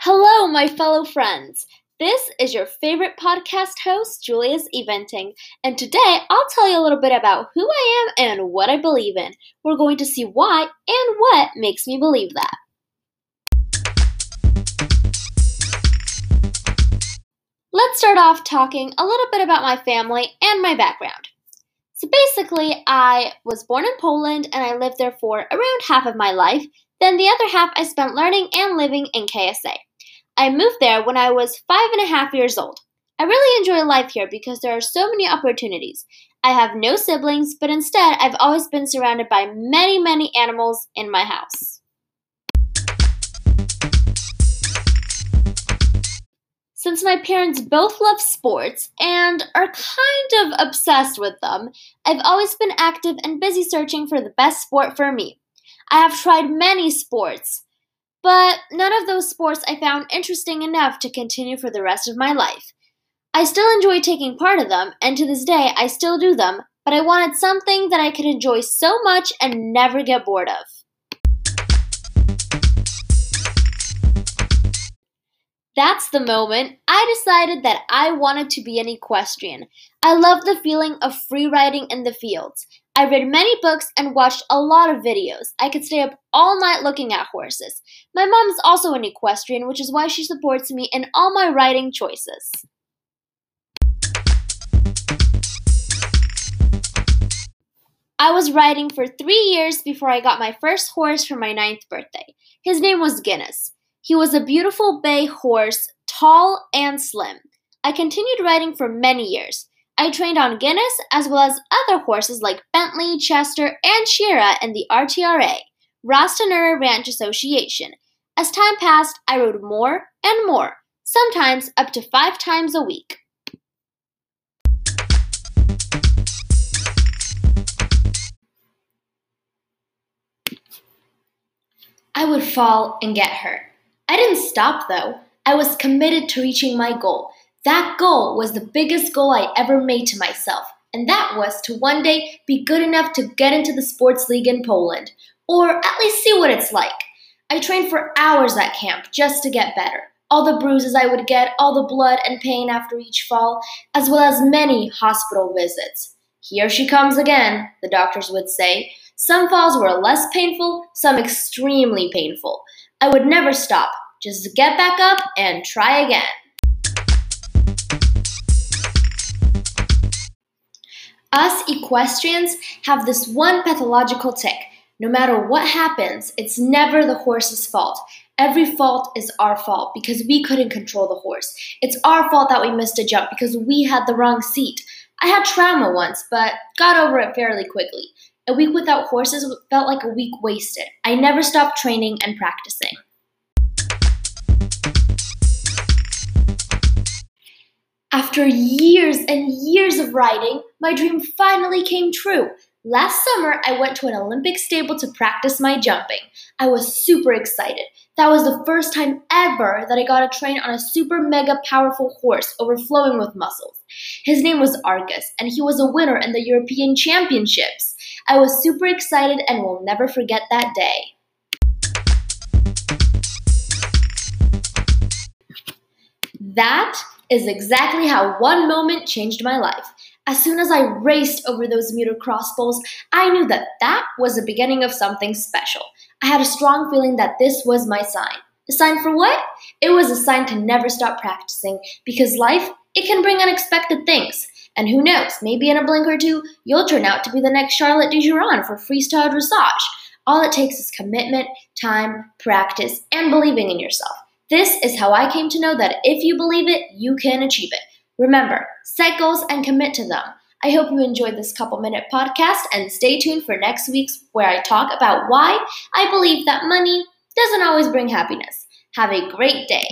Hello, my fellow friends. This is your favorite podcast host, Julius Eventing, and today I'll tell you a little bit about who I am and what I believe in. We're going to see why and what makes me believe that. Let's start off talking a little bit about my family and my background. So basically, I was born in Poland and I lived there for around half of my life. Then the other half I spent learning and living in KSA. I moved there when I was five and a half years old. I really enjoy life here because there are so many opportunities. I have no siblings, but instead, I've always been surrounded by many, many animals in my house. Since my parents both love sports and are kind of obsessed with them, I've always been active and busy searching for the best sport for me. I have tried many sports, but none of those sports I found interesting enough to continue for the rest of my life. I still enjoy taking part of them, and to this day I still do them, but I wanted something that I could enjoy so much and never get bored of. That's the moment I decided that I wanted to be an equestrian. I love the feeling of free riding in the fields. I read many books and watched a lot of videos. I could stay up all night looking at horses. My mom is also an equestrian, which is why she supports me in all my riding choices. I was riding for three years before I got my first horse for my ninth birthday. His name was Guinness. He was a beautiful bay horse, tall and slim. I continued riding for many years. I trained on Guinness as well as other horses like Bentley, Chester, and Shira in the RTRA, Ras-Tanura Ranch Association. As time passed, I rode more and more, sometimes up to five times a week. I would fall and get hurt. I didn't stop though. I was committed to reaching my goal that goal was the biggest goal I ever made to myself, and that was to one day be good enough to get into the sports league in Poland, or at least see what it's like. I trained for hours at camp just to get better. All the bruises I would get, all the blood and pain after each fall, as well as many hospital visits. Here she comes again, the doctors would say. Some falls were less painful, some extremely painful. I would never stop, just get back up and try again. Us equestrians have this one pathological tic. No matter what happens, it's never the horse's fault. Every fault is our fault because we couldn't control the horse. It's our fault that we missed a jump because we had the wrong seat. I had trauma once, but got over it fairly quickly. A week without horses felt like a week wasted. I never stopped training and practicing. After years and years of riding, my dream finally came true. Last summer, I went to an Olympic stable to practice my jumping. I was super excited. That was the first time ever that I got to train on a super mega powerful horse overflowing with muscles. His name was Argus, and he was a winner in the European Championships. I was super excited and will never forget that day. That is exactly how one moment changed my life. As soon as I raced over those meter cross bowls, I knew that that was the beginning of something special. I had a strong feeling that this was my sign. A sign for what? It was a sign to never stop practicing because life, it can bring unexpected things. And who knows, maybe in a blink or two, you'll turn out to be the next Charlotte Dujardin for freestyle dressage. All it takes is commitment, time, practice, and believing in yourself. This is how I came to know that if you believe it, you can achieve it. Remember, set goals and commit to them. I hope you enjoyed this couple minute podcast and stay tuned for next week's where I talk about why I believe that money doesn't always bring happiness. Have a great day.